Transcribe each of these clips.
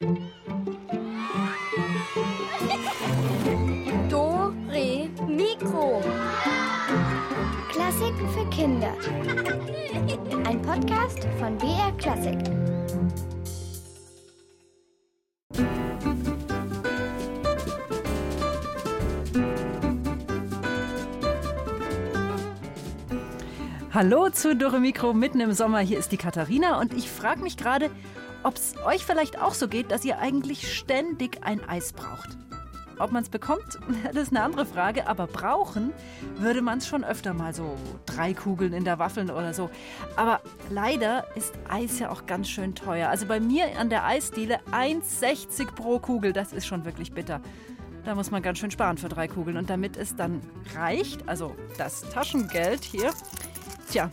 Do, Re, Mikro. Klassiken für Kinder. Ein Podcast von BR Klassik. Hallo zu Dore Mikro mitten im Sommer. Hier ist die Katharina und ich frage mich gerade, ob es euch vielleicht auch so geht, dass ihr eigentlich ständig ein Eis braucht. Ob man es bekommt, das ist eine andere Frage, aber brauchen würde man es schon öfter mal so drei Kugeln in der Waffeln oder so. Aber leider ist Eis ja auch ganz schön teuer. Also bei mir an der Eisdiele 1,60 pro Kugel, das ist schon wirklich bitter. Da muss man ganz schön sparen für drei Kugeln. Und damit es dann reicht, also das Taschengeld hier, Tja,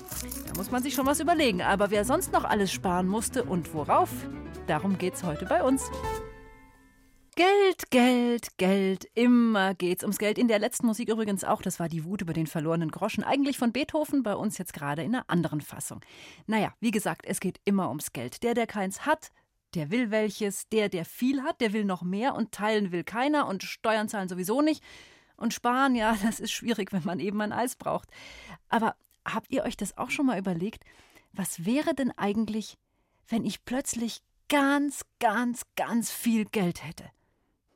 da muss man sich schon was überlegen. Aber wer sonst noch alles sparen musste und worauf, darum geht's heute bei uns. Geld, Geld, Geld, immer geht's ums Geld. In der letzten Musik übrigens auch, das war die Wut über den verlorenen Groschen, eigentlich von Beethoven, bei uns jetzt gerade in einer anderen Fassung. Naja, wie gesagt, es geht immer ums Geld. Der, der keins hat, der will welches, der, der viel hat, der will noch mehr und teilen will keiner und Steuern zahlen sowieso nicht. Und sparen, ja, das ist schwierig, wenn man eben ein Eis braucht. Aber Habt ihr euch das auch schon mal überlegt? Was wäre denn eigentlich, wenn ich plötzlich ganz, ganz, ganz viel Geld hätte?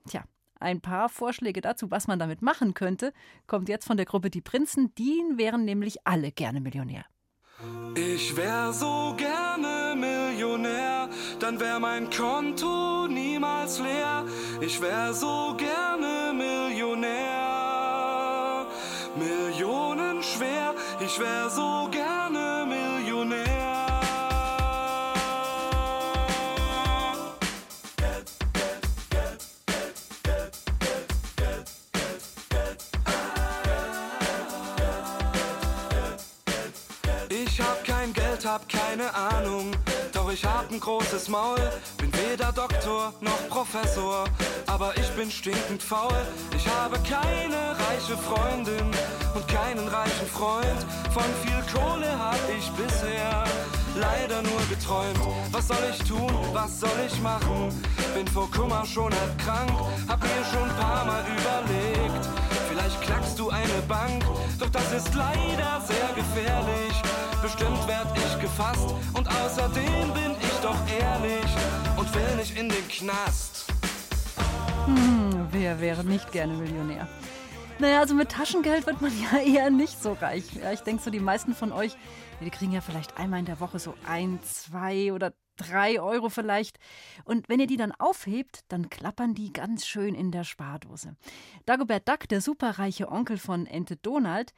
Tja, ein paar Vorschläge dazu, was man damit machen könnte, kommt jetzt von der Gruppe Die Prinzen. Die wären nämlich alle gerne Millionär. Ich wär so gerne Millionär, dann wär mein Konto niemals leer. Ich wär so gerne Millionär, Millionen schwer ich wär so gerne Millionär. Ich hab kein Geld, hab keine Ahnung. Doch ich hab ein großes Maul, bin weder Doktor noch Professor, aber ich bin stinkend faul. Ich habe keine reiche Freundin und keinen reichen Freund. Von viel Kohle hab ich bisher leider nur geträumt. Was soll ich tun? Was soll ich machen? Bin vor Kummer schon halb krank, hab mir schon paar Mal überlegt. Vielleicht knackst du eine Bank, doch das ist leider sehr gefährlich. Bestimmt werd ich gefasst und außerdem bin ich doch ehrlich und will nicht in den Knast. Hm, wer wäre nicht gerne Millionär? Naja, also mit Taschengeld wird man ja eher nicht so reich. Ja, ich denke so, die meisten von euch, die kriegen ja vielleicht einmal in der Woche so ein, zwei oder drei Euro vielleicht. Und wenn ihr die dann aufhebt, dann klappern die ganz schön in der Spardose. Dagobert Duck, der superreiche Onkel von Ente Donald,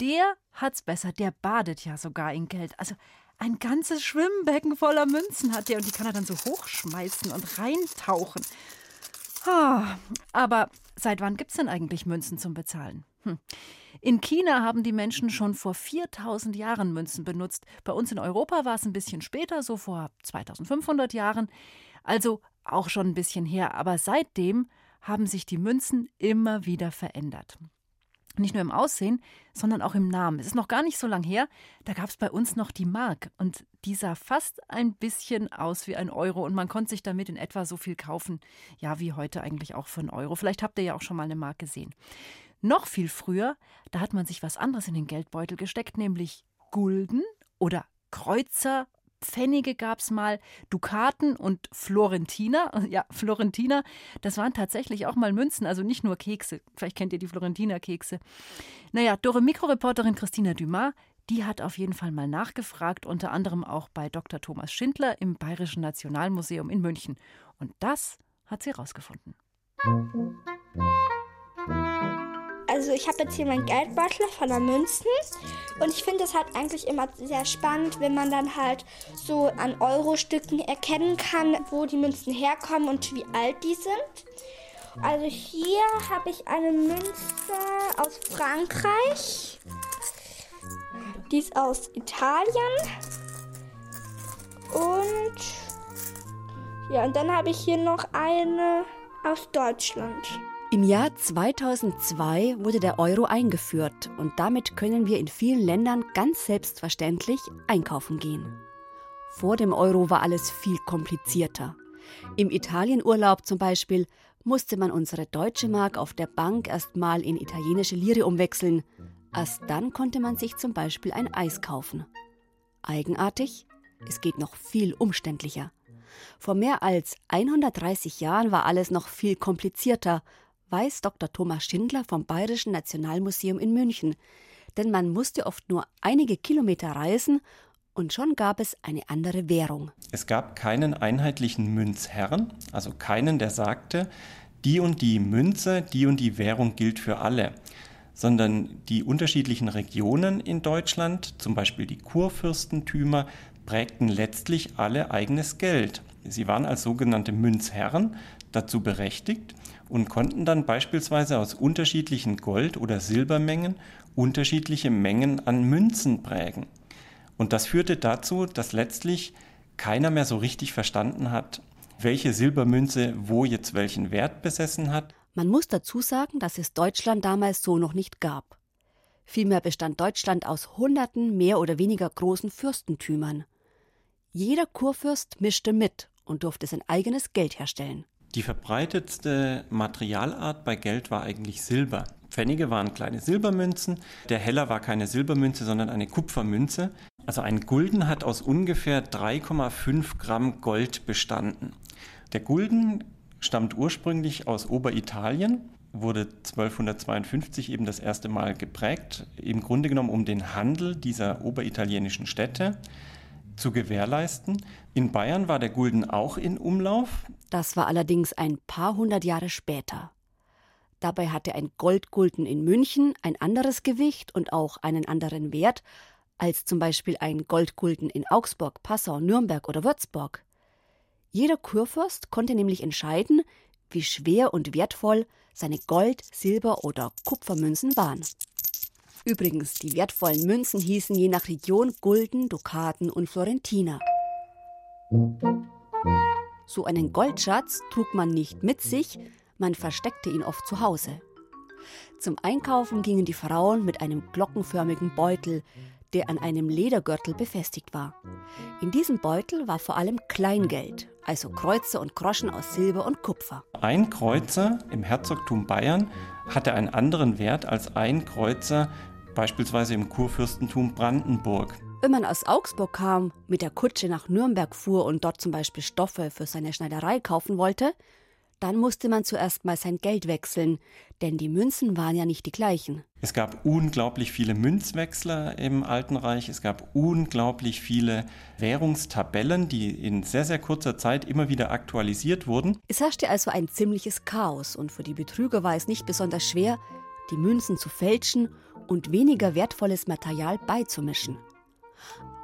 der hat's besser. Der badet ja sogar in Geld. Also ein ganzes Schwimmbecken voller Münzen hat der und die kann er dann so hochschmeißen und reintauchen. Ah, aber seit wann gibt's denn eigentlich Münzen zum Bezahlen? Hm. In China haben die Menschen schon vor 4000 Jahren Münzen benutzt. Bei uns in Europa war es ein bisschen später, so vor 2500 Jahren. Also auch schon ein bisschen her. Aber seitdem haben sich die Münzen immer wieder verändert. Nicht nur im Aussehen, sondern auch im Namen. Es ist noch gar nicht so lang her, da gab es bei uns noch die Mark und die sah fast ein bisschen aus wie ein Euro und man konnte sich damit in etwa so viel kaufen, ja, wie heute eigentlich auch für einen Euro. Vielleicht habt ihr ja auch schon mal eine Mark gesehen. Noch viel früher, da hat man sich was anderes in den Geldbeutel gesteckt, nämlich Gulden oder Kreuzer Pfennige gab es mal, Dukaten und Florentiner. Ja, Florentiner, das waren tatsächlich auch mal Münzen, also nicht nur Kekse. Vielleicht kennt ihr die Florentiner Kekse. Naja, Dore Mikroreporterin Christina Dumas, die hat auf jeden Fall mal nachgefragt, unter anderem auch bei Dr. Thomas Schindler im Bayerischen Nationalmuseum in München. Und das hat sie rausgefunden. Also ich habe jetzt hier meinen Geldbeutel voller Münzen und ich finde es halt eigentlich immer sehr spannend, wenn man dann halt so an Euro-Stücken erkennen kann, wo die Münzen herkommen und wie alt die sind. Also hier habe ich eine Münze aus Frankreich. Die ist aus Italien. Und ja, und dann habe ich hier noch eine aus Deutschland. Im Jahr 2002 wurde der Euro eingeführt und damit können wir in vielen Ländern ganz selbstverständlich einkaufen gehen. Vor dem Euro war alles viel komplizierter. Im Italienurlaub zum Beispiel musste man unsere deutsche Mark auf der Bank erst mal in italienische Lire umwechseln. Erst dann konnte man sich zum Beispiel ein Eis kaufen. Eigenartig? Es geht noch viel umständlicher. Vor mehr als 130 Jahren war alles noch viel komplizierter, weiß Dr. Thomas Schindler vom Bayerischen Nationalmuseum in München. Denn man musste oft nur einige Kilometer reisen und schon gab es eine andere Währung. Es gab keinen einheitlichen Münzherrn, also keinen, der sagte, die und die Münze, die und die Währung gilt für alle, sondern die unterschiedlichen Regionen in Deutschland, zum Beispiel die Kurfürstentümer, prägten letztlich alle eigenes Geld. Sie waren als sogenannte Münzherren dazu berechtigt und konnten dann beispielsweise aus unterschiedlichen Gold- oder Silbermengen unterschiedliche Mengen an Münzen prägen. Und das führte dazu, dass letztlich keiner mehr so richtig verstanden hat, welche Silbermünze wo jetzt welchen Wert besessen hat. Man muss dazu sagen, dass es Deutschland damals so noch nicht gab. Vielmehr bestand Deutschland aus hunderten mehr oder weniger großen Fürstentümern. Jeder Kurfürst mischte mit und durfte sein eigenes Geld herstellen. Die verbreitetste Materialart bei Geld war eigentlich Silber. Pfennige waren kleine Silbermünzen. Der Heller war keine Silbermünze, sondern eine Kupfermünze. Also ein Gulden hat aus ungefähr 3,5 Gramm Gold bestanden. Der Gulden stammt ursprünglich aus Oberitalien, wurde 1252 eben das erste Mal geprägt, im Grunde genommen um den Handel dieser oberitalienischen Städte zu gewährleisten. In Bayern war der Gulden auch in Umlauf. Das war allerdings ein paar hundert Jahre später. Dabei hatte ein Goldgulden in München ein anderes Gewicht und auch einen anderen Wert als zum Beispiel ein Goldgulden in Augsburg, Passau, Nürnberg oder Würzburg. Jeder Kurfürst konnte nämlich entscheiden, wie schwer und wertvoll seine Gold-, Silber- oder Kupfermünzen waren. Übrigens, die wertvollen Münzen hießen je nach Region Gulden, Dukaten und Florentiner. So einen Goldschatz trug man nicht mit sich, man versteckte ihn oft zu Hause. Zum Einkaufen gingen die Frauen mit einem glockenförmigen Beutel, der an einem Ledergürtel befestigt war. In diesem Beutel war vor allem Kleingeld, also Kreuzer und Groschen aus Silber und Kupfer. Ein Kreuzer im Herzogtum Bayern hatte einen anderen Wert als ein Kreuzer beispielsweise im Kurfürstentum Brandenburg. Wenn man aus Augsburg kam, mit der Kutsche nach Nürnberg fuhr und dort zum Beispiel Stoffe für seine Schneiderei kaufen wollte, dann musste man zuerst mal sein Geld wechseln, denn die Münzen waren ja nicht die gleichen. Es gab unglaublich viele Münzwechsler im Alten Reich, es gab unglaublich viele Währungstabellen, die in sehr, sehr kurzer Zeit immer wieder aktualisiert wurden. Es herrschte also ein ziemliches Chaos und für die Betrüger war es nicht besonders schwer, die Münzen zu fälschen und weniger wertvolles Material beizumischen.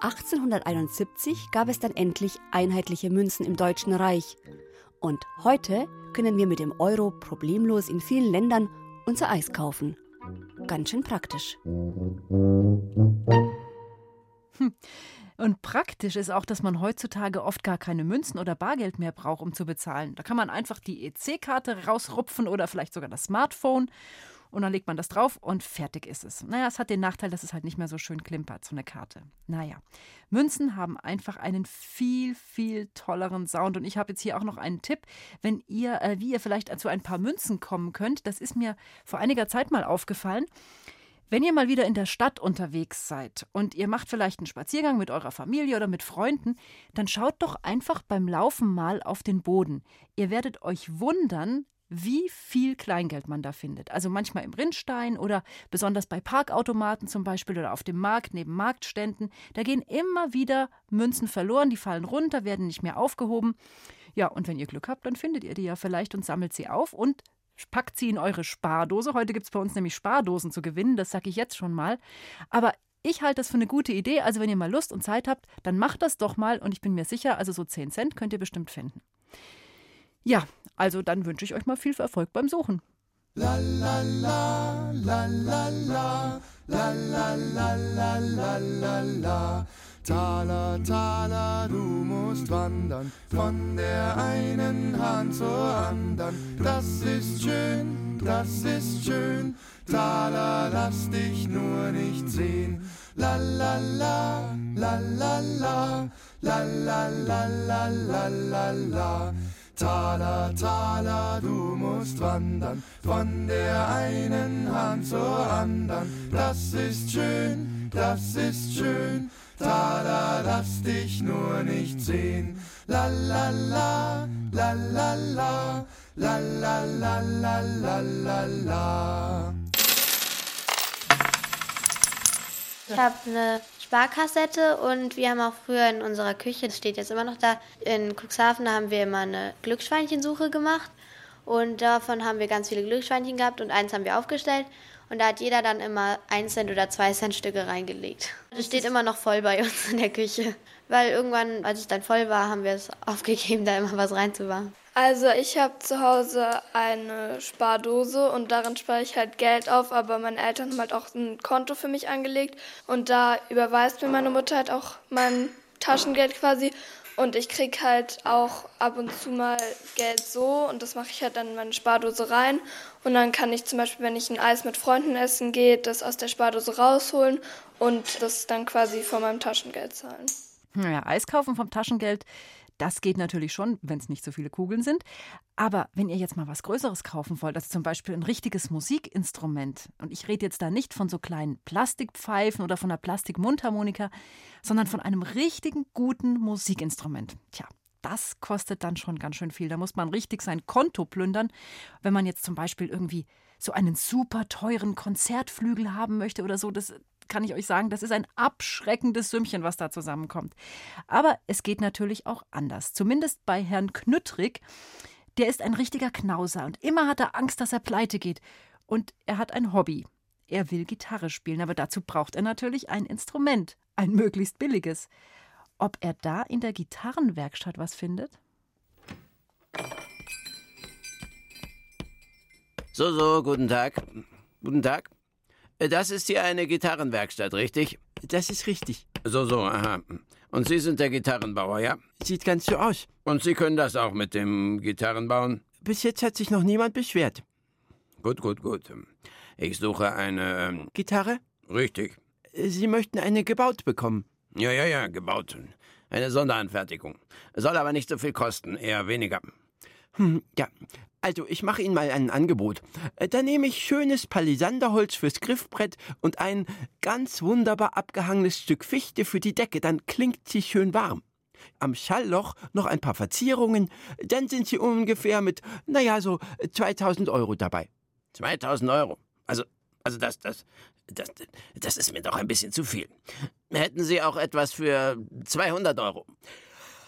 1871 gab es dann endlich einheitliche Münzen im Deutschen Reich. Und heute können wir mit dem Euro problemlos in vielen Ländern unser Eis kaufen. Ganz schön praktisch. Und praktisch ist auch, dass man heutzutage oft gar keine Münzen oder Bargeld mehr braucht, um zu bezahlen. Da kann man einfach die EC-Karte rausrupfen oder vielleicht sogar das Smartphone und dann legt man das drauf und fertig ist es. Naja, es hat den Nachteil, dass es halt nicht mehr so schön klimpert, so eine Karte. Naja, Münzen haben einfach einen viel, viel tolleren Sound. Und ich habe jetzt hier auch noch einen Tipp, wenn ihr, äh, wie ihr vielleicht zu ein paar Münzen kommen könnt. Das ist mir vor einiger Zeit mal aufgefallen. Wenn ihr mal wieder in der Stadt unterwegs seid und ihr macht vielleicht einen Spaziergang mit eurer Familie oder mit Freunden, dann schaut doch einfach beim Laufen mal auf den Boden. Ihr werdet euch wundern, wie viel Kleingeld man da findet. Also manchmal im Rinnstein oder besonders bei Parkautomaten zum Beispiel oder auf dem Markt neben Marktständen. Da gehen immer wieder Münzen verloren, die fallen runter, werden nicht mehr aufgehoben. Ja, und wenn ihr Glück habt, dann findet ihr die ja vielleicht und sammelt sie auf und packt sie in eure Spardose. Heute gibt es bei uns nämlich Spardosen zu gewinnen, das sage ich jetzt schon mal. Aber ich halte das für eine gute Idee. Also wenn ihr mal Lust und Zeit habt, dann macht das doch mal und ich bin mir sicher, also so 10 Cent könnt ihr bestimmt finden. Ja, also dann wünsche ich euch mal viel Erfolg beim Suchen. La la la, la la la, la la la la la la la. Taler, Taler, du musst wandern von der einen Hand zur anderen. Das ist schön, das ist schön. Taler, lass dich nur nicht sehen. La la la, la la la, la la la la la la. Taler, Taler, du musst wandern von der einen Hand zur anderen. Das ist schön, das ist schön. Taler, lass dich nur nicht sehen. La la la, la la la, la la la la la la la. Ich habe eine Sparkassette und wir haben auch früher in unserer Küche, das steht jetzt immer noch da, in Cuxhaven haben wir immer eine Glücksschweinchensuche gemacht und davon haben wir ganz viele Glücksschweinchen gehabt und eins haben wir aufgestellt und da hat jeder dann immer 1 Cent oder 2 Cent Stücke reingelegt. Das steht immer noch voll bei uns in der Küche, weil irgendwann, als es dann voll war, haben wir es aufgegeben, da immer was reinzumachen. Also ich habe zu Hause eine Spardose und darin spare ich halt Geld auf, aber meine Eltern haben halt auch ein Konto für mich angelegt und da überweist mir meine Mutter halt auch mein Taschengeld quasi und ich krieg halt auch ab und zu mal Geld so und das mache ich halt dann in meine Spardose rein und dann kann ich zum Beispiel, wenn ich ein Eis mit Freunden essen gehe, das aus der Spardose rausholen und das dann quasi von meinem Taschengeld zahlen. Naja, Eis kaufen vom Taschengeld das geht natürlich schon, wenn es nicht so viele Kugeln sind. Aber wenn ihr jetzt mal was Größeres kaufen wollt, also zum Beispiel ein richtiges Musikinstrument, und ich rede jetzt da nicht von so kleinen Plastikpfeifen oder von einer Plastikmundharmonika, sondern von einem richtigen guten Musikinstrument. Tja, das kostet dann schon ganz schön viel. Da muss man richtig sein Konto plündern. Wenn man jetzt zum Beispiel irgendwie so einen super teuren Konzertflügel haben möchte oder so, das kann ich euch sagen, das ist ein abschreckendes Sümmchen, was da zusammenkommt. Aber es geht natürlich auch anders. Zumindest bei Herrn Knüttrig. Der ist ein richtiger Knauser und immer hat er Angst, dass er pleite geht. Und er hat ein Hobby. Er will Gitarre spielen, aber dazu braucht er natürlich ein Instrument, ein möglichst billiges. Ob er da in der Gitarrenwerkstatt was findet? So, so, guten Tag. Guten Tag. Das ist hier eine Gitarrenwerkstatt, richtig? Das ist richtig. So, so, aha. Und Sie sind der Gitarrenbauer, ja? Sieht ganz so aus. Und Sie können das auch mit dem Gitarrenbauen? Bis jetzt hat sich noch niemand beschwert. Gut, gut, gut. Ich suche eine. Ähm, Gitarre? Richtig. Sie möchten eine gebaut bekommen. Ja, ja, ja, gebaut. Eine Sonderanfertigung. Soll aber nicht so viel kosten, eher weniger. Hm, ja, also ich mache Ihnen mal ein Angebot. Äh, da nehme ich schönes Palisanderholz fürs Griffbrett und ein ganz wunderbar abgehangenes Stück Fichte für die Decke, dann klingt sie schön warm. Am Schallloch noch ein paar Verzierungen, dann sind Sie ungefähr mit, naja, so 2000 Euro dabei. 2000 Euro? Also, also das, das, das, das ist mir doch ein bisschen zu viel. Hätten Sie auch etwas für 200 Euro?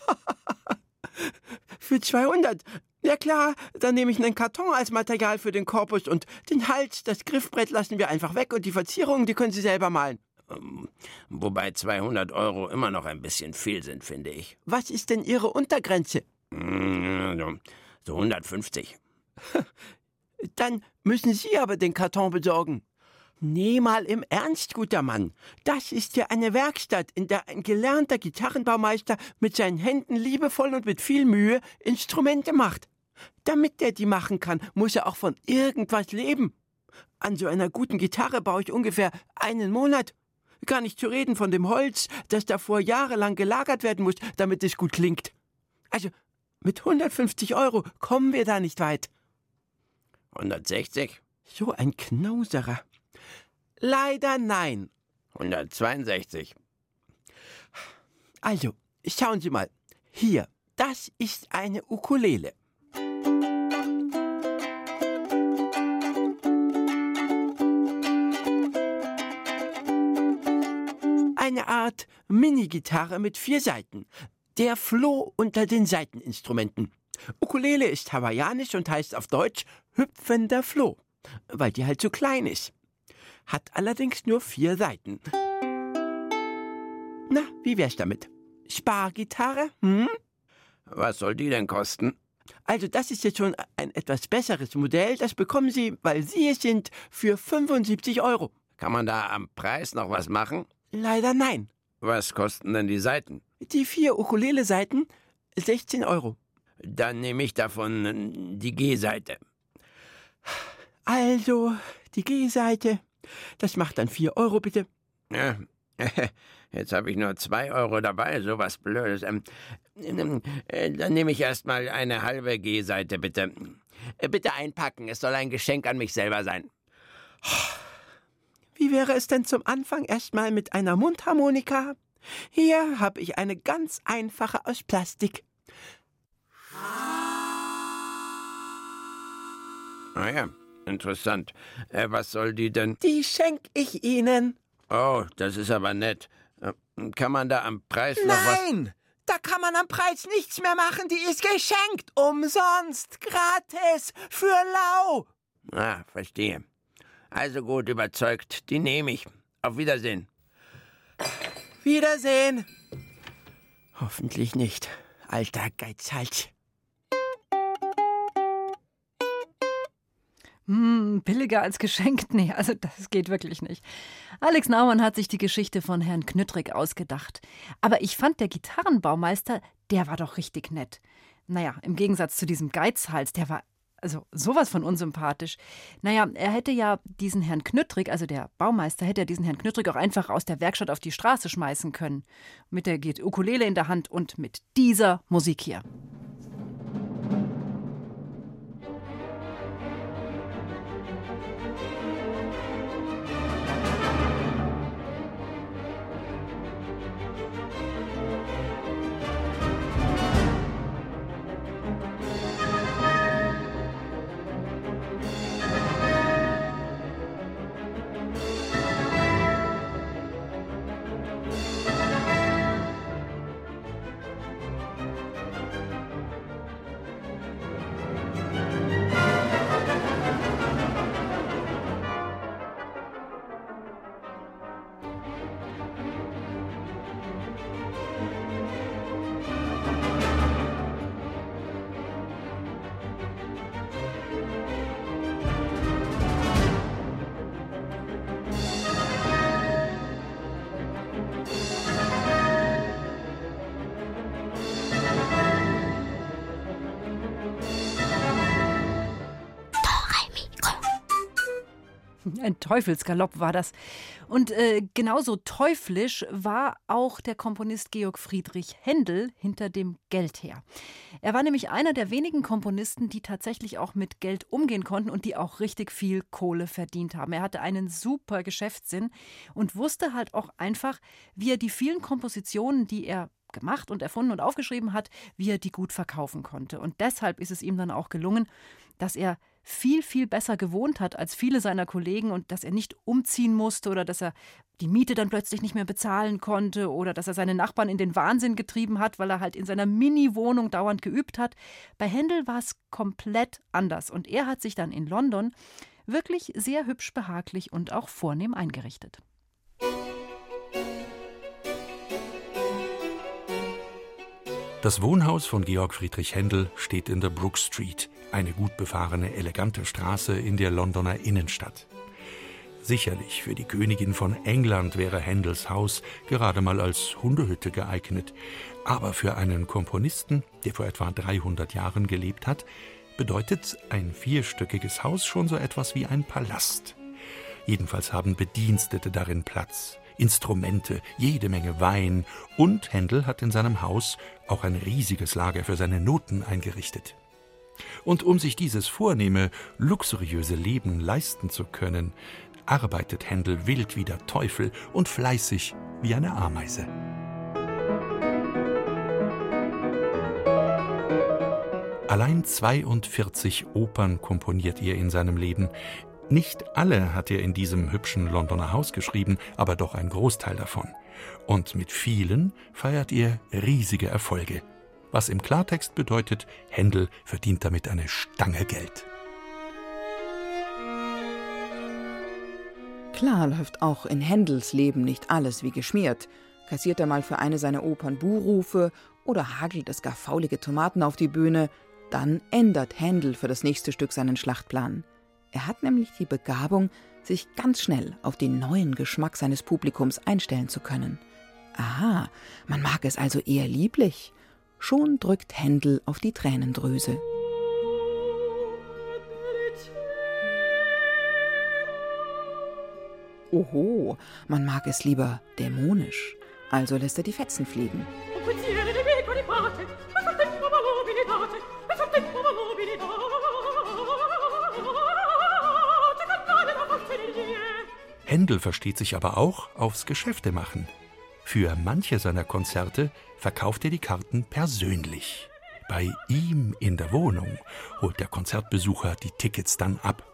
für 200? Ja klar, dann nehme ich einen Karton als Material für den Korpus und den Hals, das Griffbrett lassen wir einfach weg und die Verzierungen, die können Sie selber malen. Ähm, wobei 200 Euro immer noch ein bisschen viel sind, finde ich. Was ist denn Ihre Untergrenze? Mm, so 150. Dann müssen Sie aber den Karton besorgen. Nee, mal im Ernst, guter Mann. Das ist ja eine Werkstatt, in der ein gelernter Gitarrenbaumeister mit seinen Händen liebevoll und mit viel Mühe Instrumente macht. Damit der die machen kann, muss er auch von irgendwas leben. An so einer guten Gitarre baue ich ungefähr einen Monat. Gar nicht zu reden von dem Holz, das davor jahrelang gelagert werden muss, damit es gut klingt. Also, mit 150 Euro kommen wir da nicht weit. 160? So ein Knauserer. Leider nein. 162. Also, schauen Sie mal. Hier, das ist eine Ukulele. Art Minigitarre mit vier Seiten. Der Floh unter den Saiteninstrumenten. Ukulele ist hawaiianisch und heißt auf Deutsch hüpfender Floh, weil die halt so klein ist. Hat allerdings nur vier Seiten. Na, wie wär's damit? Spargitarre? Hm? Was soll die denn kosten? Also das ist jetzt schon ein etwas besseres Modell. Das bekommen Sie, weil Sie es sind, für 75 Euro. Kann man da am Preis noch was machen? Leider nein. Was kosten denn die Seiten? Die vier Ukulele-Seiten 16 Euro. Dann nehme ich davon die G-Seite. Also, die G-Seite. Das macht dann 4 Euro, bitte. Ja, jetzt habe ich nur 2 Euro dabei, sowas Blödes. Ähm, Äh, dann nehme ich erstmal eine halbe G-Seite, bitte. Äh, bitte einpacken, es soll ein Geschenk an mich selber sein. Wie wäre es denn zum Anfang erstmal mit einer Mundharmonika? Hier habe ich eine ganz einfache aus Plastik. Ah ja, interessant. Äh, was soll die denn? Die schenk ich Ihnen. Oh, das ist aber nett. Äh, kann man da am Preis noch was... Nein! Da kann man am Preis nichts mehr machen. Die ist geschenkt. Umsonst. Gratis. Für lau. Ah, verstehe. Also gut, überzeugt. Die nehme ich. Auf Wiedersehen. Wiedersehen. Hoffentlich nicht. Alter Geizhals. Hm, billiger als geschenkt? Nee, also das geht wirklich nicht. Alex Naumann hat sich die Geschichte von Herrn Knüttrig ausgedacht. Aber ich fand, der Gitarrenbaumeister, der war doch richtig nett. Naja, im Gegensatz zu diesem Geizhals, der war also sowas von unsympathisch. Naja, er hätte ja diesen Herrn Knüttrig, also der Baumeister, hätte ja diesen Herrn Knüttrig auch einfach aus der Werkstatt auf die Straße schmeißen können. Mit der Ukulele in der Hand und mit dieser Musik hier. Ein Teufelsgalopp war das. Und äh, genauso teuflisch war auch der Komponist Georg Friedrich Händel hinter dem Geld her. Er war nämlich einer der wenigen Komponisten, die tatsächlich auch mit Geld umgehen konnten und die auch richtig viel Kohle verdient haben. Er hatte einen super Geschäftssinn und wusste halt auch einfach, wie er die vielen Kompositionen, die er gemacht und erfunden und aufgeschrieben hat, wie er die gut verkaufen konnte. Und deshalb ist es ihm dann auch gelungen, dass er viel, viel besser gewohnt hat als viele seiner Kollegen und dass er nicht umziehen musste oder dass er die Miete dann plötzlich nicht mehr bezahlen konnte oder dass er seine Nachbarn in den Wahnsinn getrieben hat, weil er halt in seiner Mini-Wohnung dauernd geübt hat. Bei Händel war es komplett anders und er hat sich dann in London wirklich sehr hübsch behaglich und auch vornehm eingerichtet. Das Wohnhaus von Georg Friedrich Händel steht in der Brook Street, eine gut befahrene, elegante Straße in der Londoner Innenstadt. Sicherlich für die Königin von England wäre Händels Haus gerade mal als Hundehütte geeignet, aber für einen Komponisten, der vor etwa 300 Jahren gelebt hat, bedeutet ein vierstöckiges Haus schon so etwas wie ein Palast. Jedenfalls haben Bedienstete darin Platz, Instrumente, jede Menge Wein und Händel hat in seinem Haus auch ein riesiges Lager für seine Noten eingerichtet. Und um sich dieses vornehme, luxuriöse Leben leisten zu können, arbeitet Händel wild wie der Teufel und fleißig wie eine Ameise. Allein 42 Opern komponiert er in seinem Leben, nicht alle hat er in diesem hübschen Londoner Haus geschrieben, aber doch ein Großteil davon. Und mit vielen feiert er riesige Erfolge. Was im Klartext bedeutet, Händel verdient damit eine Stange Geld. Klar läuft auch in Händels Leben nicht alles wie geschmiert. Kassiert er mal für eine seiner Opern Buhrufe oder hagelt es gar faulige Tomaten auf die Bühne, dann ändert Händel für das nächste Stück seinen Schlachtplan. Er hat nämlich die Begabung, sich ganz schnell auf den neuen Geschmack seines Publikums einstellen zu können. Aha, man mag es also eher lieblich. Schon drückt Händel auf die Tränendrüse. Oho, man mag es lieber dämonisch. Also lässt er die Fetzen fliegen. Händel versteht sich aber auch aufs Geschäftemachen. Für manche seiner Konzerte verkauft er die Karten persönlich. Bei ihm in der Wohnung holt der Konzertbesucher die Tickets dann ab.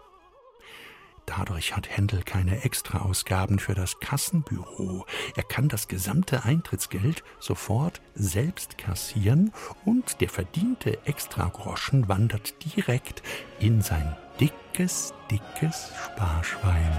Dadurch hat Händel keine Extraausgaben für das Kassenbüro. Er kann das gesamte Eintrittsgeld sofort selbst kassieren und der verdiente Extragroschen wandert direkt in sein dickes, dickes Sparschwein.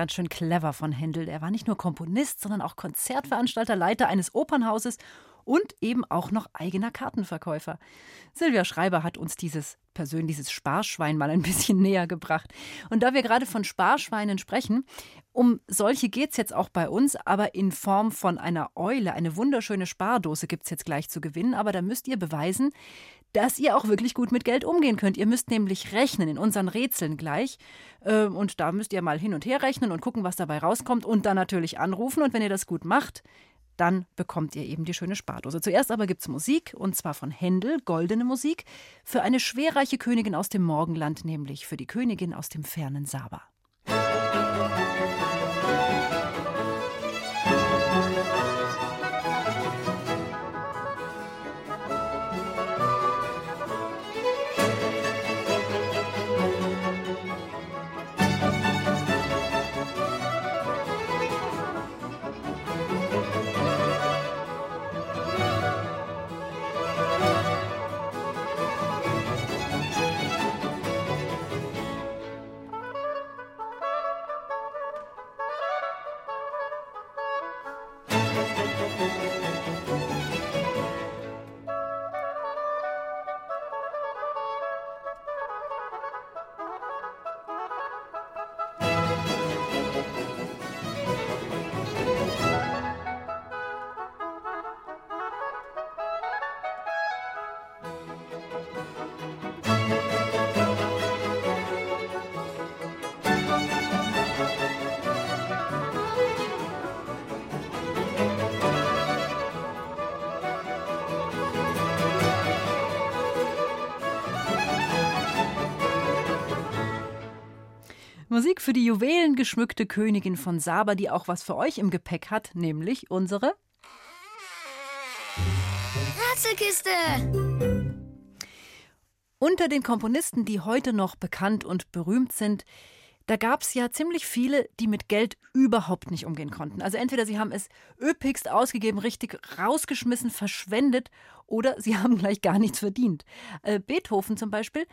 Ganz schön clever von Händel. Er war nicht nur Komponist, sondern auch Konzertveranstalter, Leiter eines Opernhauses und eben auch noch eigener Kartenverkäufer. Silvia Schreiber hat uns dieses persönlich dieses Sparschwein mal ein bisschen näher gebracht. Und da wir gerade von Sparschweinen sprechen, um solche geht es jetzt auch bei uns, aber in Form von einer Eule. Eine wunderschöne Spardose gibt es jetzt gleich zu gewinnen, aber da müsst ihr beweisen, dass ihr auch wirklich gut mit Geld umgehen könnt. Ihr müsst nämlich rechnen in unseren Rätseln gleich. Ähm, und da müsst ihr mal hin und her rechnen und gucken, was dabei rauskommt und dann natürlich anrufen. Und wenn ihr das gut macht, dann bekommt ihr eben die schöne Spardose. Zuerst aber gibt es Musik, und zwar von Händel, goldene Musik, für eine schwerreiche Königin aus dem Morgenland, nämlich für die Königin aus dem fernen Saba. Musik für die juwelengeschmückte Königin von Saba, die auch was für euch im Gepäck hat, nämlich unsere Rätselkiste! Unter den Komponisten, die heute noch bekannt und berühmt sind, da gab es ja ziemlich viele, die mit Geld überhaupt nicht umgehen konnten. Also entweder sie haben es üppigst ausgegeben, richtig rausgeschmissen, verschwendet oder sie haben gleich gar nichts verdient. Äh, Beethoven zum Beispiel,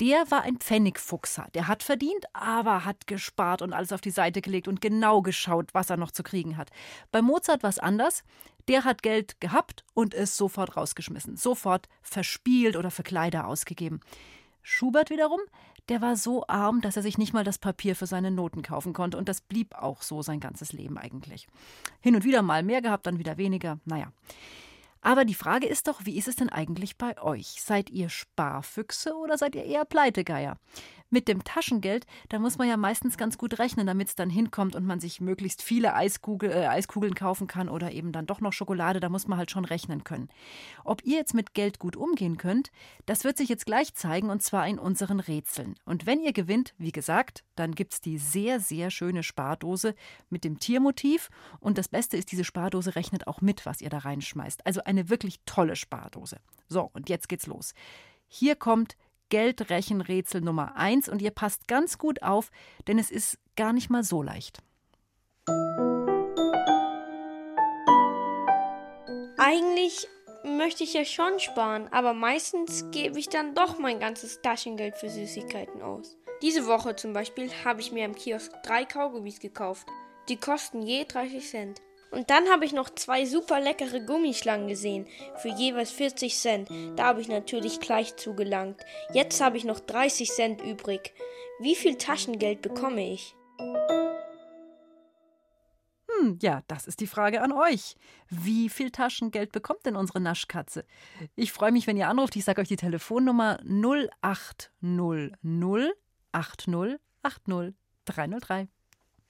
der war ein Pfennigfuchser. Der hat verdient, aber hat gespart und alles auf die Seite gelegt und genau geschaut, was er noch zu kriegen hat. Bei Mozart war es anders. Der hat Geld gehabt und es sofort rausgeschmissen, sofort verspielt oder für Kleider ausgegeben. Schubert wiederum, der war so arm, dass er sich nicht mal das Papier für seine Noten kaufen konnte und das blieb auch so sein ganzes Leben eigentlich. Hin und wieder mal mehr gehabt, dann wieder weniger. Naja. Aber die Frage ist doch, wie ist es denn eigentlich bei euch? Seid ihr Sparfüchse oder seid ihr eher Pleitegeier? Mit dem Taschengeld, da muss man ja meistens ganz gut rechnen, damit es dann hinkommt und man sich möglichst viele Eiskugel, äh, Eiskugeln kaufen kann oder eben dann doch noch Schokolade, da muss man halt schon rechnen können. Ob ihr jetzt mit Geld gut umgehen könnt, das wird sich jetzt gleich zeigen und zwar in unseren Rätseln. Und wenn ihr gewinnt, wie gesagt, dann gibt es die sehr, sehr schöne Spardose mit dem Tiermotiv und das Beste ist, diese Spardose rechnet auch mit, was ihr da reinschmeißt. Also eine wirklich tolle Spardose. So, und jetzt geht's los. Hier kommt Geldrechenrätsel Nummer 1 und ihr passt ganz gut auf, denn es ist gar nicht mal so leicht. Eigentlich möchte ich ja schon sparen, aber meistens gebe ich dann doch mein ganzes Taschengeld für Süßigkeiten aus. Diese Woche zum Beispiel habe ich mir im Kiosk drei Kaugummis gekauft. Die kosten je 30 Cent. Und dann habe ich noch zwei super leckere Gummischlangen gesehen, für jeweils 40 Cent. Da habe ich natürlich gleich zugelangt. Jetzt habe ich noch 30 Cent übrig. Wie viel Taschengeld bekomme ich? Hm, ja, das ist die Frage an euch. Wie viel Taschengeld bekommt denn unsere Naschkatze? Ich freue mich, wenn ihr anruft. Ich sage euch die Telefonnummer 0800 80 80 303.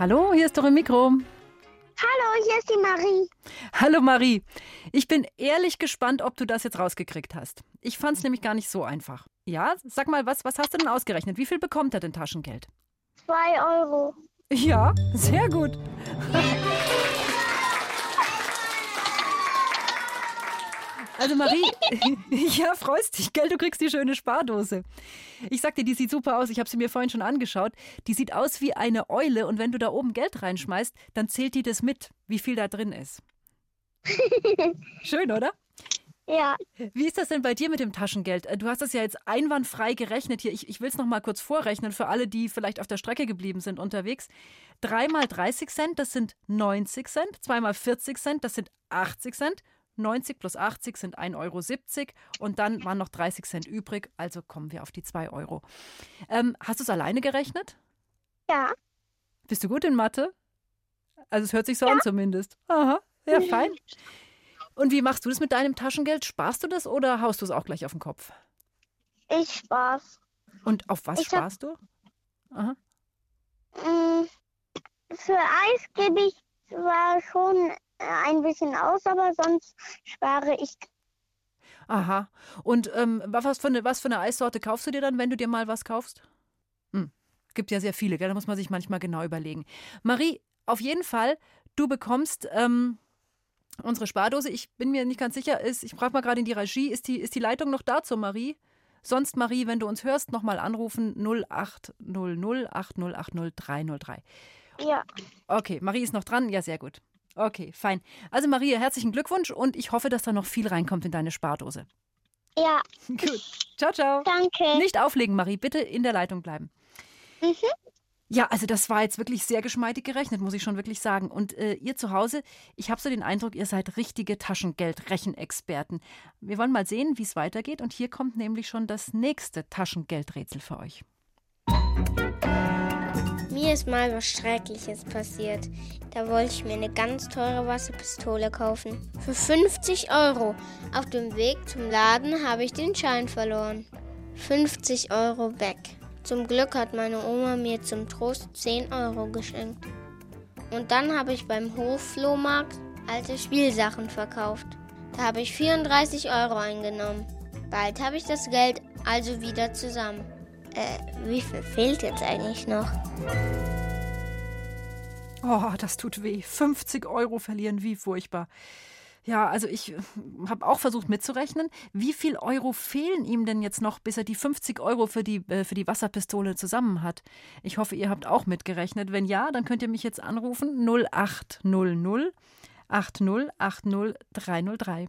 Hallo, hier ist doch im Mikro. Hallo, hier ist die Marie. Hallo Marie. Ich bin ehrlich gespannt, ob du das jetzt rausgekriegt hast. Ich fand es nämlich gar nicht so einfach. Ja, sag mal, was, was hast du denn ausgerechnet? Wie viel bekommt er denn Taschengeld? Zwei Euro. Ja, sehr gut. Also Marie, ja, freust dich, gell? Du kriegst die schöne Spardose. Ich sag dir, die sieht super aus. Ich habe sie mir vorhin schon angeschaut. Die sieht aus wie eine Eule und wenn du da oben Geld reinschmeißt, dann zählt die das mit, wie viel da drin ist. Schön, oder? Ja. Wie ist das denn bei dir mit dem Taschengeld? Äh, du hast das ja jetzt einwandfrei gerechnet hier. Ich, ich will es noch mal kurz vorrechnen für alle, die vielleicht auf der Strecke geblieben sind unterwegs. Dreimal 30 Cent, das sind 90 Cent. Zweimal 40 Cent, das sind 80 Cent. 90 plus 80 sind 1,70 Euro und dann waren noch 30 Cent übrig, also kommen wir auf die 2 Euro. Ähm, hast du es alleine gerechnet? Ja. Bist du gut in Mathe? Also es hört sich so ja. an zumindest. Aha, ja, fein. Und wie machst du das mit deinem Taschengeld? Sparst du das oder haust du es auch gleich auf den Kopf? Ich spar's. Und auf was ich sparst hab... du? Aha. Mm, für Eis gebe ich zwar schon ein bisschen aus, aber sonst spare ich. Aha. Und ähm, was, für eine, was für eine Eissorte kaufst du dir dann, wenn du dir mal was kaufst? Hm. Gibt ja sehr viele, gell? da muss man sich manchmal genau überlegen. Marie, auf jeden Fall, du bekommst ähm, unsere Spardose. Ich bin mir nicht ganz sicher, ist, ich frage mal gerade in die Regie, ist die, ist die Leitung noch da zur Marie? Sonst, Marie, wenn du uns hörst, nochmal anrufen 0800 8080 303. Ja. Okay, Marie ist noch dran. Ja, sehr gut. Okay, fein. Also Maria, herzlichen Glückwunsch und ich hoffe, dass da noch viel reinkommt in deine Spardose. Ja. Gut. Ciao, ciao. Danke. Nicht auflegen, Marie. Bitte in der Leitung bleiben. Mhm. Ja, also das war jetzt wirklich sehr geschmeidig gerechnet, muss ich schon wirklich sagen. Und äh, ihr zu Hause, ich habe so den Eindruck, ihr seid richtige Taschengeldrechenexperten. Wir wollen mal sehen, wie es weitergeht. Und hier kommt nämlich schon das nächste Taschengeldrätsel für euch. Mir ist mal was Schreckliches passiert. Da wollte ich mir eine ganz teure Wasserpistole kaufen. Für 50 Euro. Auf dem Weg zum Laden habe ich den Schein verloren. 50 Euro weg. Zum Glück hat meine Oma mir zum Trost 10 Euro geschenkt. Und dann habe ich beim Hofflohmarkt alte Spielsachen verkauft. Da habe ich 34 Euro eingenommen. Bald habe ich das Geld also wieder zusammen. Äh, wie viel fehlt jetzt eigentlich noch? Oh, das tut weh. 50 Euro verlieren, wie furchtbar. Ja, also ich äh, habe auch versucht mitzurechnen, wie viel Euro fehlen ihm denn jetzt noch, bis er die 50 Euro für die, äh, für die Wasserpistole zusammen hat. Ich hoffe, ihr habt auch mitgerechnet. Wenn ja, dann könnt ihr mich jetzt anrufen 0800 80 80 303.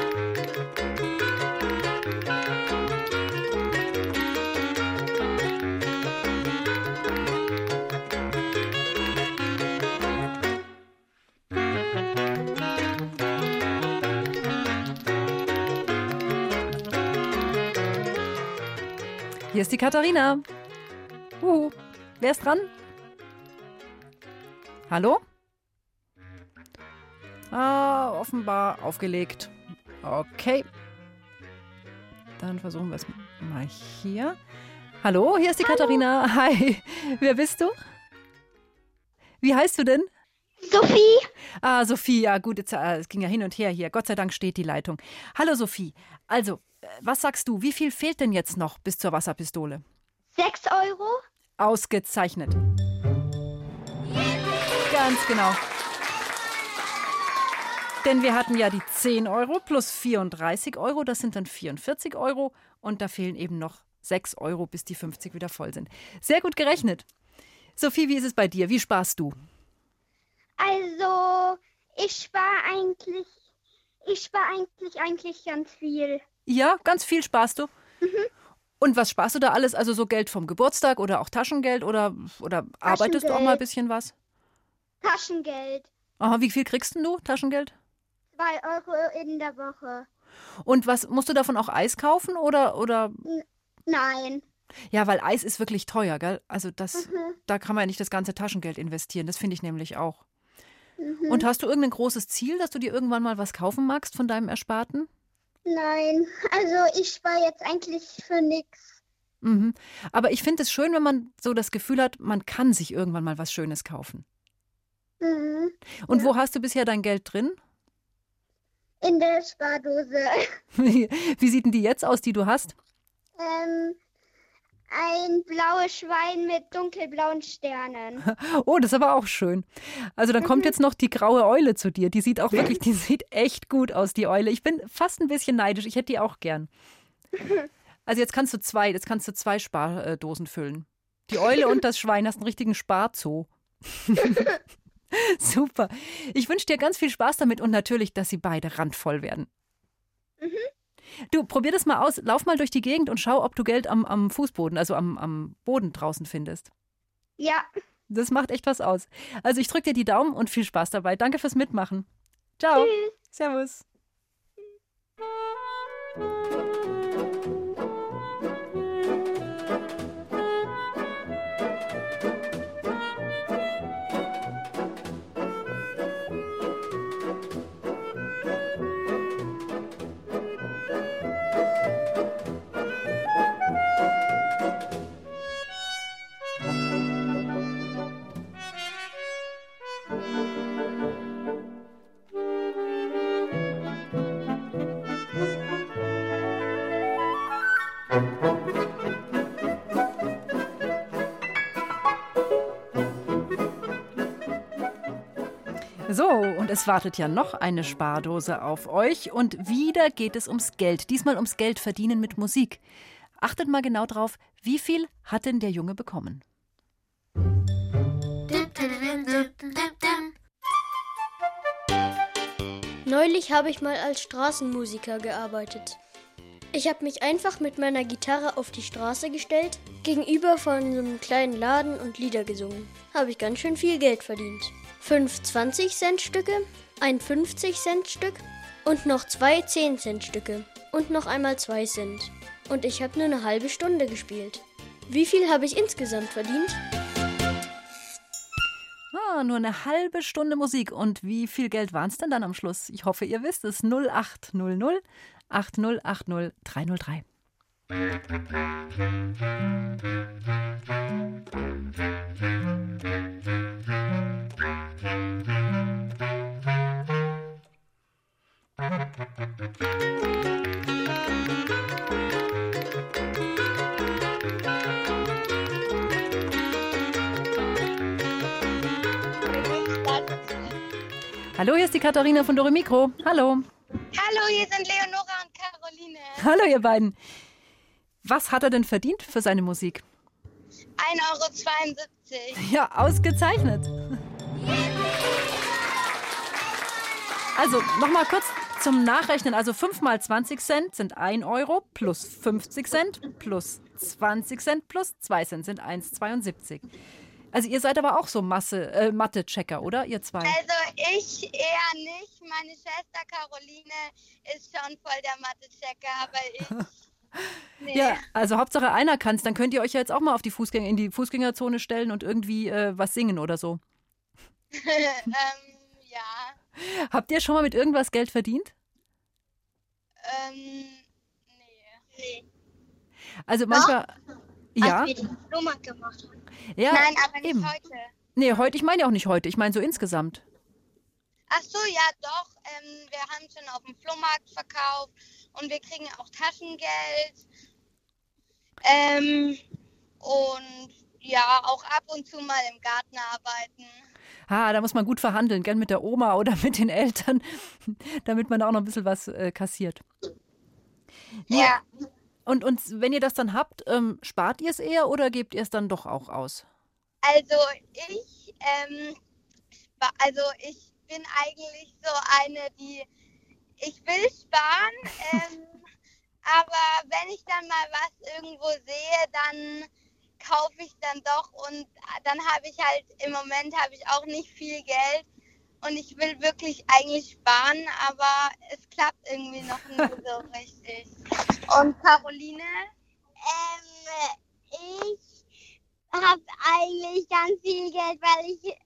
Hier ist die Katharina. Uhu. Wer ist dran? Hallo? Ah, offenbar aufgelegt. Okay. Dann versuchen wir es mal hier. Hallo, hier ist die Katharina. Hi. Wer bist du? Wie heißt du denn? Sophie. Ah, Sophie, ja gut, jetzt, äh, es ging ja hin und her hier. Gott sei Dank steht die Leitung. Hallo Sophie. Also, äh, was sagst du? Wie viel fehlt denn jetzt noch bis zur Wasserpistole? Sechs Euro. Ausgezeichnet. Ganz genau. Denn wir hatten ja die 10 Euro plus 34 Euro, das sind dann 44 Euro und da fehlen eben noch 6 Euro, bis die 50 wieder voll sind. Sehr gut gerechnet. Sophie, wie ist es bei dir? Wie sparst du? Also, ich spare eigentlich, ich spare eigentlich, eigentlich ganz viel. Ja, ganz viel sparst du. Und was sparst du da alles? Also so Geld vom Geburtstag oder auch Taschengeld oder, oder arbeitest du auch mal ein Taschengeld. bisschen was? Taschengeld. Aha, wie viel kriegst denn du Taschengeld? Zwei Euro in der Woche. Und was musst du davon auch Eis kaufen oder oder N nein. ja, weil Eis ist wirklich teuer, gell? Also das Mhm. da kann man ja nicht das ganze Taschengeld investieren, das finde ich nämlich auch. Mhm. Und hast du irgendein großes Ziel, dass du dir irgendwann mal was kaufen magst von deinem Ersparten? Nein. Also, ich spare jetzt eigentlich für nix. Mhm. Aber ich finde es schön, wenn man so das Gefühl hat, man kann sich irgendwann mal was Schönes kaufen. Mhm. Und wo hast du bisher dein Geld drin? In der Spardose. Wie, wie sieht denn die jetzt aus, die du hast? ähm, ein blaues Schwein mit dunkelblauen Sternen. Oh, das ist aber auch schön. Also dann Mhm. kommt jetzt noch die graue Eule zu dir. Die sieht auch wirklich, die sieht echt gut aus, die Eule. Ich bin fast ein bisschen neidisch. Ich hätte die auch gern. Also jetzt kannst du zwei, jetzt kannst du zwei Spardosen füllen. Die Eule und das Schwein hast einen richtigen Sparzoo. Super. Ich wünsche dir ganz viel Spaß damit und natürlich, dass sie beide randvoll werden. Du, probier das mal aus. Lauf mal durch die Gegend und schau, ob du Geld am, am Fußboden, also am, am Boden draußen findest. Ja. Das macht echt was aus. Also ich drücke dir die Daumen und viel Spaß dabei. Danke fürs Mitmachen. Ciao. Servus. So, und es wartet ja noch eine Spardose auf euch. Und wieder geht es ums Geld. Diesmal ums Geld verdienen mit Musik. Achtet mal genau drauf, wie viel hat denn der Junge bekommen? Neulich habe ich mal als Straßenmusiker gearbeitet. Ich habe mich einfach mit meiner Gitarre auf die Straße gestellt, gegenüber von einem kleinen Laden und Lieder gesungen. Habe ich ganz schön viel Geld verdient. Fünf 20-Cent-Stücke, ein 50-Cent-Stück und noch zwei 10-Cent-Stücke und noch einmal zwei Cent. Und ich habe nur eine halbe Stunde gespielt. Wie viel habe ich insgesamt verdient? Ah, nur eine halbe Stunde Musik. Und wie viel Geld waren es denn dann am Schluss? Ich hoffe, ihr wisst es. 0800 8080 303. Hallo, hier ist die Katharina von Dore Mikro. Hallo. Hallo, hier sind Leonora und Caroline. Hallo, ihr beiden. Was hat er denn verdient für seine Musik? 1,72 Euro. Ja, ausgezeichnet. Also, nochmal kurz zum Nachrechnen. Also 5 mal 20 Cent sind 1 Euro plus 50 Cent plus 20 Cent plus 2 Cent sind 1,72. Also ihr seid aber auch so Masse, äh, Mathe-Checker, oder? Ihr zwei. Also ich eher nicht. Meine Schwester Caroline ist schon voll der Mathe-Checker, aber ich. Nee. Ja, also Hauptsache einer kann's. Dann könnt ihr euch ja jetzt auch mal auf die Fußgänger, in die Fußgängerzone stellen und irgendwie äh, was singen oder so. ähm, ja. Habt ihr schon mal mit irgendwas Geld verdient? Ähm, nee. Nee. Also manchmal, Ja. Als wir Flohmarkt gemacht haben. Ja, Nein, aber nicht eben. heute. Nee, heute, ich meine ja auch nicht heute, ich meine so insgesamt. Ach so, ja, doch. Ähm, wir haben schon auf dem Flohmarkt verkauft und wir kriegen auch Taschengeld. Ähm, und ja, auch ab und zu mal im Garten arbeiten. Ha, da muss man gut verhandeln, gern mit der Oma oder mit den Eltern, damit man da auch noch ein bisschen was äh, kassiert. Ja. Und, und wenn ihr das dann habt, ähm, spart ihr es eher oder gebt ihr es dann doch auch aus? Also ich, ähm, also ich bin eigentlich so eine, die ich will sparen, ähm, aber wenn ich dann mal was irgendwo sehe, dann kaufe ich dann doch und dann habe ich halt im Moment habe ich auch nicht viel Geld und ich will wirklich eigentlich sparen, aber es klappt irgendwie noch nicht so richtig. Und Caroline? Ähm, ich habe eigentlich ganz viel Geld, weil ich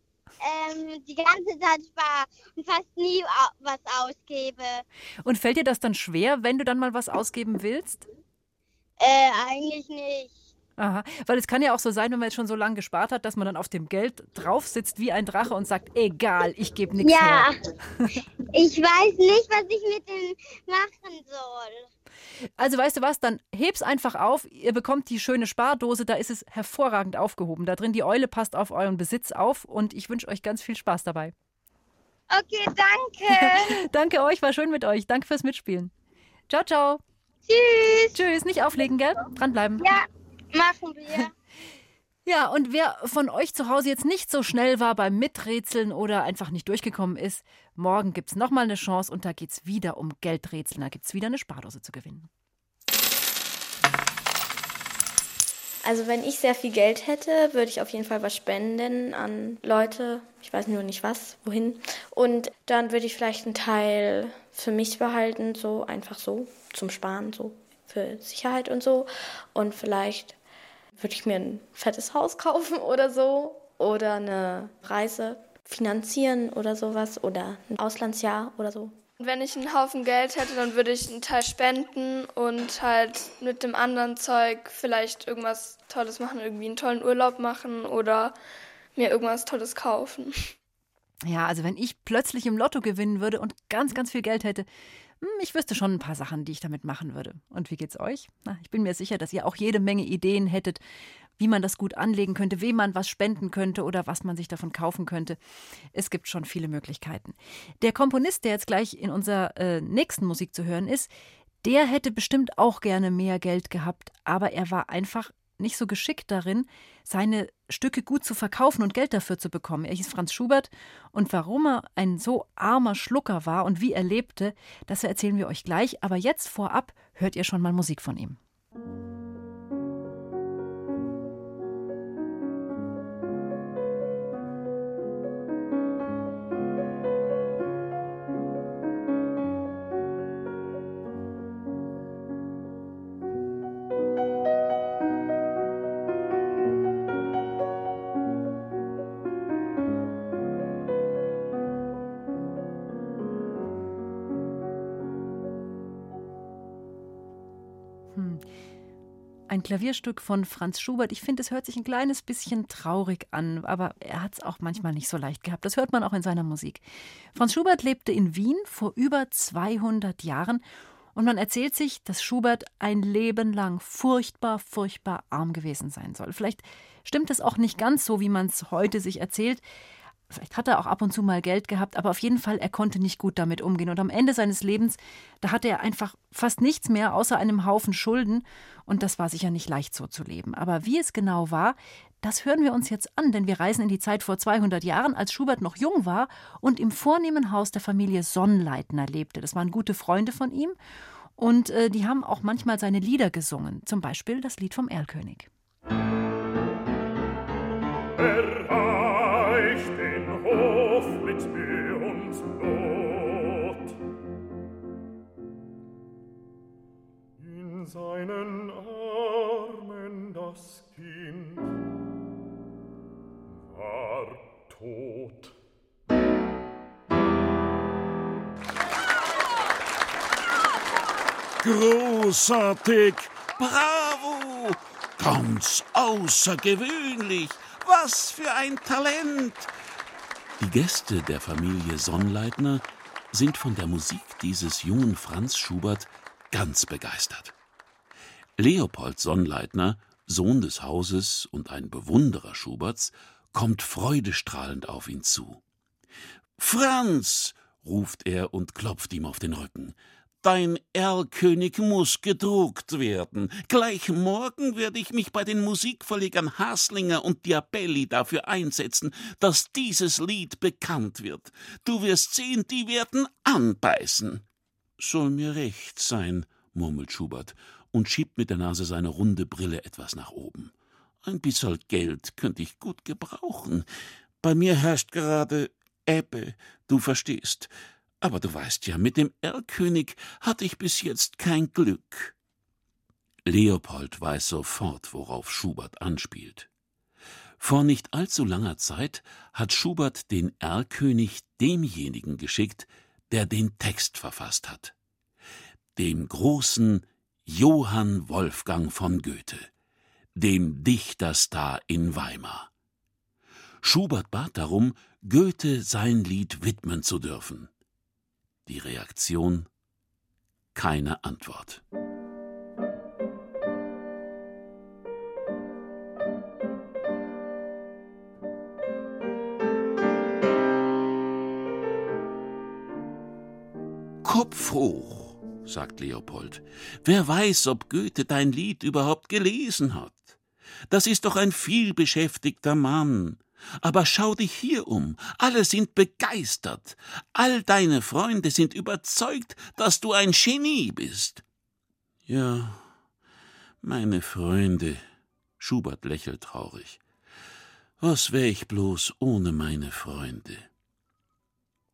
ähm, die ganze Zeit spare und fast nie was ausgebe. Und fällt dir das dann schwer, wenn du dann mal was ausgeben willst? Äh, eigentlich nicht. Aha, weil es kann ja auch so sein, wenn man jetzt schon so lange gespart hat, dass man dann auf dem Geld drauf sitzt wie ein Drache und sagt, egal, ich gebe nichts Ja. mehr. Ich weiß nicht, was ich mit denen machen soll. Also weißt du was, dann heb's einfach auf, ihr bekommt die schöne Spardose, da ist es hervorragend aufgehoben. Da drin die Eule passt auf euren Besitz auf und ich wünsche euch ganz viel Spaß dabei. Okay, danke. Danke euch, war schön mit euch. Danke fürs Mitspielen. Ciao, ciao. Tschüss. Tschüss, nicht auflegen, gell? Dranbleiben. Ja, machen wir. Ja, und wer von euch zu Hause jetzt nicht so schnell war beim Miträtseln oder einfach nicht durchgekommen ist, morgen gibt es nochmal eine Chance und da geht es wieder um Geldrätseln. Da gibt es wieder eine Spardose zu gewinnen. Also wenn ich sehr viel Geld hätte, würde ich auf jeden Fall was spenden an Leute. Ich weiß nur nicht was, wohin. Und dann würde ich vielleicht einen Teil für mich behalten, so einfach so, zum Sparen, so für Sicherheit und so. Und vielleicht würde ich mir ein fettes Haus kaufen oder so. Oder eine Reise finanzieren oder sowas. Oder ein Auslandsjahr oder so. Und wenn ich einen Haufen Geld hätte, dann würde ich einen Teil spenden und halt mit dem anderen Zeug vielleicht irgendwas Tolles machen, irgendwie einen tollen Urlaub machen oder mir irgendwas Tolles kaufen. Ja, also wenn ich plötzlich im Lotto gewinnen würde und ganz, ganz viel Geld hätte, ich wüsste schon ein paar Sachen, die ich damit machen würde. Und wie geht's euch? Na, ich bin mir sicher, dass ihr auch jede Menge Ideen hättet, wie man das gut anlegen könnte, wem man was spenden könnte oder was man sich davon kaufen könnte. Es gibt schon viele Möglichkeiten. Der Komponist, der jetzt gleich in unserer äh, nächsten Musik zu hören ist, der hätte bestimmt auch gerne mehr Geld gehabt, aber er war einfach nicht so geschickt darin, seine Stücke gut zu verkaufen und Geld dafür zu bekommen. Er hieß Franz Schubert und warum er ein so armer Schlucker war und wie er lebte, das erzählen wir euch gleich. Aber jetzt vorab hört ihr schon mal Musik von ihm. Klavierstück von Franz Schubert. Ich finde, es hört sich ein kleines bisschen traurig an, aber er hat es auch manchmal nicht so leicht gehabt. Das hört man auch in seiner Musik. Franz Schubert lebte in Wien vor über 200 Jahren und man erzählt sich, dass Schubert ein Leben lang furchtbar, furchtbar arm gewesen sein soll. Vielleicht stimmt es auch nicht ganz so, wie man es heute sich erzählt. Vielleicht hat er auch ab und zu mal Geld gehabt, aber auf jeden Fall, er konnte nicht gut damit umgehen. Und am Ende seines Lebens, da hatte er einfach fast nichts mehr außer einem Haufen Schulden. Und das war sicher nicht leicht so zu leben. Aber wie es genau war, das hören wir uns jetzt an, denn wir reisen in die Zeit vor 200 Jahren, als Schubert noch jung war und im vornehmen Haus der Familie Sonnleitner lebte. Das waren gute Freunde von ihm und äh, die haben auch manchmal seine Lieder gesungen, zum Beispiel das Lied vom Erlkönig. erreicht seinen Armen das Kind war tot. Großartig! Bravo! Ganz außergewöhnlich. Was für ein Talent. Die Gäste der Familie Sonnleitner sind von der Musik dieses jungen Franz Schubert ganz begeistert. Leopold Sonnleitner, Sohn des Hauses und ein Bewunderer Schuberts, kommt freudestrahlend auf ihn zu. Franz, ruft er und klopft ihm auf den Rücken. Dein Erlkönig muss gedruckt werden. Gleich morgen werde ich mich bei den Musikverlegern Haslinger und Diabelli dafür einsetzen, dass dieses Lied bekannt wird. Du wirst sehen, die werden anbeißen. Soll mir recht sein, murmelt Schubert und schiebt mit der Nase seine runde Brille etwas nach oben. Ein bisschen Geld könnte ich gut gebrauchen. Bei mir herrscht gerade Ebbe, du verstehst. Aber du weißt ja, mit dem Erlkönig hatte ich bis jetzt kein Glück. Leopold weiß sofort, worauf Schubert anspielt. Vor nicht allzu langer Zeit hat Schubert den Erlkönig demjenigen geschickt, der den Text verfasst hat. Dem großen Johann Wolfgang von Goethe, dem Dichterstar in Weimar. Schubert bat darum, Goethe sein Lied widmen zu dürfen. Die Reaktion keine Antwort. Kopf hoch, sagt Leopold. Wer weiß, ob Goethe dein Lied überhaupt gelesen hat. Das ist doch ein vielbeschäftigter Mann. Aber schau dich hier um, alle sind begeistert, all deine Freunde sind überzeugt, dass du ein Genie bist. Ja, meine Freunde, Schubert lächelt traurig. Was wär ich bloß ohne meine Freunde?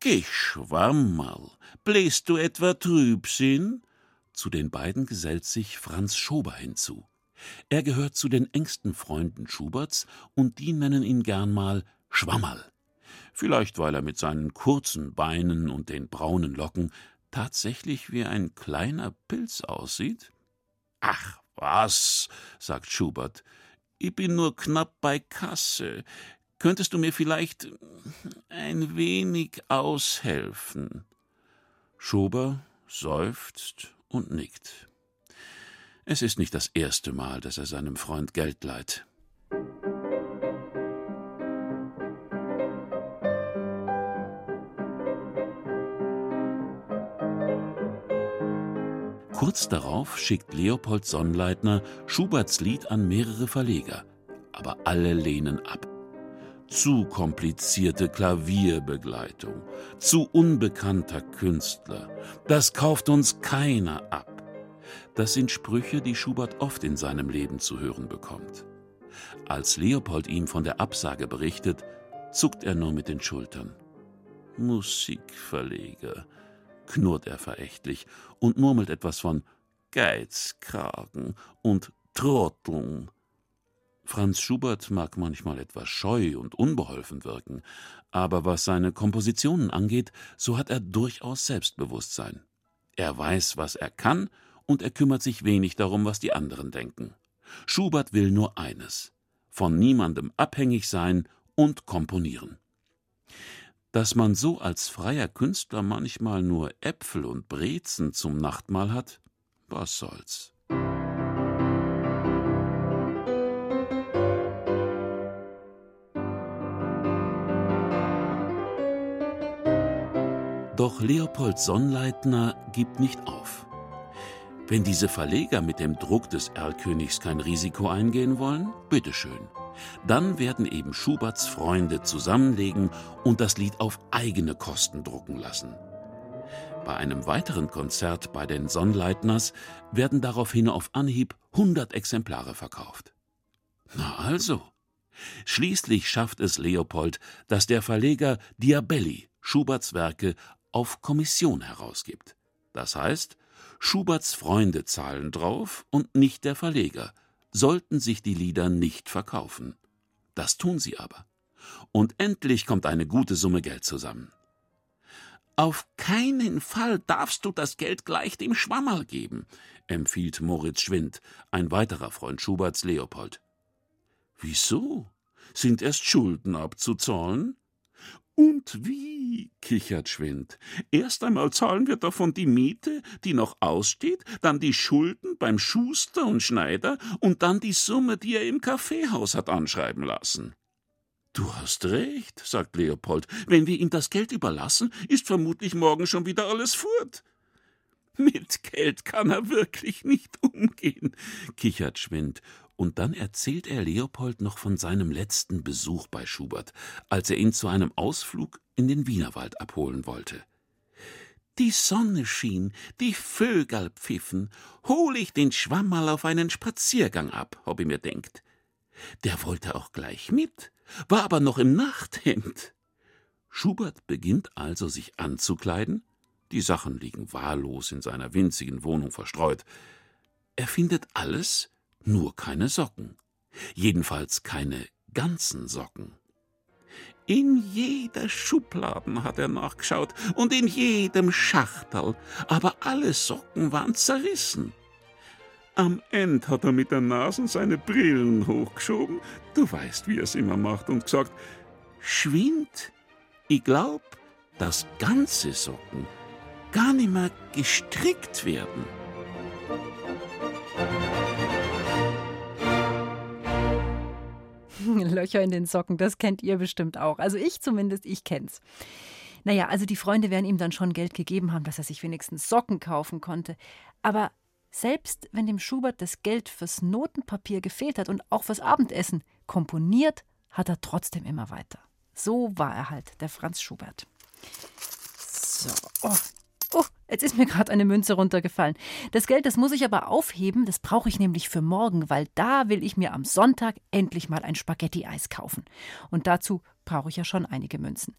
Geschwammerl, bläst du etwa Trübsinn? Zu den beiden gesellt sich Franz Schober hinzu. Er gehört zu den engsten Freunden Schuberts und die nennen ihn gern mal Schwammerl. Vielleicht weil er mit seinen kurzen Beinen und den braunen Locken tatsächlich wie ein kleiner Pilz aussieht? Ach was, sagt Schubert, ich bin nur knapp bei Kasse. Könntest du mir vielleicht ein wenig aushelfen? Schober seufzt und nickt. Es ist nicht das erste Mal, dass er seinem Freund Geld leiht. Kurz darauf schickt Leopold Sonnleitner Schuberts Lied an mehrere Verleger, aber alle lehnen ab. Zu komplizierte Klavierbegleitung, zu unbekannter Künstler, das kauft uns keiner ab. Das sind Sprüche, die Schubert oft in seinem Leben zu hören bekommt. Als Leopold ihm von der Absage berichtet, zuckt er nur mit den Schultern. Musikverleger, knurrt er verächtlich und murmelt etwas von Geizkragen und Trotteln. Franz Schubert mag manchmal etwas scheu und unbeholfen wirken, aber was seine Kompositionen angeht, so hat er durchaus Selbstbewusstsein. Er weiß, was er kann und er kümmert sich wenig darum, was die anderen denken. Schubert will nur eines von niemandem abhängig sein und komponieren. Dass man so als freier Künstler manchmal nur Äpfel und Brezen zum Nachtmahl hat, was soll's. Leopold Sonnleitner gibt nicht auf. Wenn diese Verleger mit dem Druck des Erlkönigs kein Risiko eingehen wollen, bitteschön. Dann werden eben Schuberts Freunde zusammenlegen und das Lied auf eigene Kosten drucken lassen. Bei einem weiteren Konzert bei den Sonnleitners werden daraufhin auf Anhieb 100 Exemplare verkauft. Na also. Schließlich schafft es Leopold, dass der Verleger Diabelli Schuberts Werke auf Kommission herausgibt. Das heißt, Schuberts Freunde zahlen drauf und nicht der Verleger, sollten sich die Lieder nicht verkaufen. Das tun sie aber. Und endlich kommt eine gute Summe Geld zusammen. Auf keinen Fall darfst du das Geld gleich dem Schwammerl geben, empfiehlt Moritz Schwind, ein weiterer Freund Schuberts Leopold. Wieso? Sind erst Schulden abzuzahlen? Und wie? kichert Schwind. Erst einmal zahlen wir davon die Miete, die noch aussteht, dann die Schulden beim Schuster und Schneider und dann die Summe, die er im Kaffeehaus hat anschreiben lassen. Du hast recht, sagt Leopold. Wenn wir ihm das Geld überlassen, ist vermutlich morgen schon wieder alles fort. Mit Geld kann er wirklich nicht umgehen, kichert Schwind. Und dann erzählt er Leopold noch von seinem letzten Besuch bei Schubert, als er ihn zu einem Ausflug in den Wienerwald abholen wollte. Die Sonne schien, die Vögel pfiffen, hol ich den Schwamm mal auf einen Spaziergang ab, hab ich mir denkt. Der wollte auch gleich mit, war aber noch im Nachthemd. Schubert beginnt also sich anzukleiden, die Sachen liegen wahllos in seiner winzigen Wohnung verstreut. Er findet alles, nur keine Socken. Jedenfalls keine ganzen Socken. In jeder Schubladen hat er nachgeschaut und in jedem Schachtel, aber alle Socken waren zerrissen. Am Ende hat er mit der Nase seine Brillen hochgeschoben, du weißt, wie er es immer macht, und gesagt: Schwind, ich glaub, dass ganze Socken gar nicht mehr gestrickt werden. Löcher in den Socken, das kennt ihr bestimmt auch. Also ich zumindest, ich kenn's. Naja, also die Freunde werden ihm dann schon Geld gegeben haben, dass er sich wenigstens Socken kaufen konnte. Aber selbst wenn dem Schubert das Geld fürs Notenpapier gefehlt hat und auch fürs Abendessen, komponiert hat er trotzdem immer weiter. So war er halt, der Franz Schubert. So, oh, jetzt ist mir gerade eine Münze runtergefallen. Das Geld, das muss ich aber aufheben, das brauche ich nämlich für morgen, weil da will ich mir am Sonntag endlich mal ein Spaghetti-Eis kaufen. Und dazu brauche ich ja schon einige Münzen.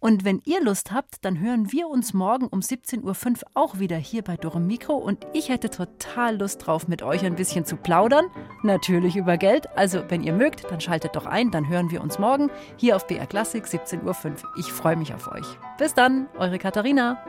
Und wenn ihr Lust habt, dann hören wir uns morgen um 17.05 Uhr auch wieder hier bei Dore Mikro und ich hätte total Lust drauf, mit euch ein bisschen zu plaudern. Natürlich über Geld. Also, wenn ihr mögt, dann schaltet doch ein, dann hören wir uns morgen hier auf BR Klassik 17.05 Uhr. Ich freue mich auf euch. Bis dann, eure Katharina.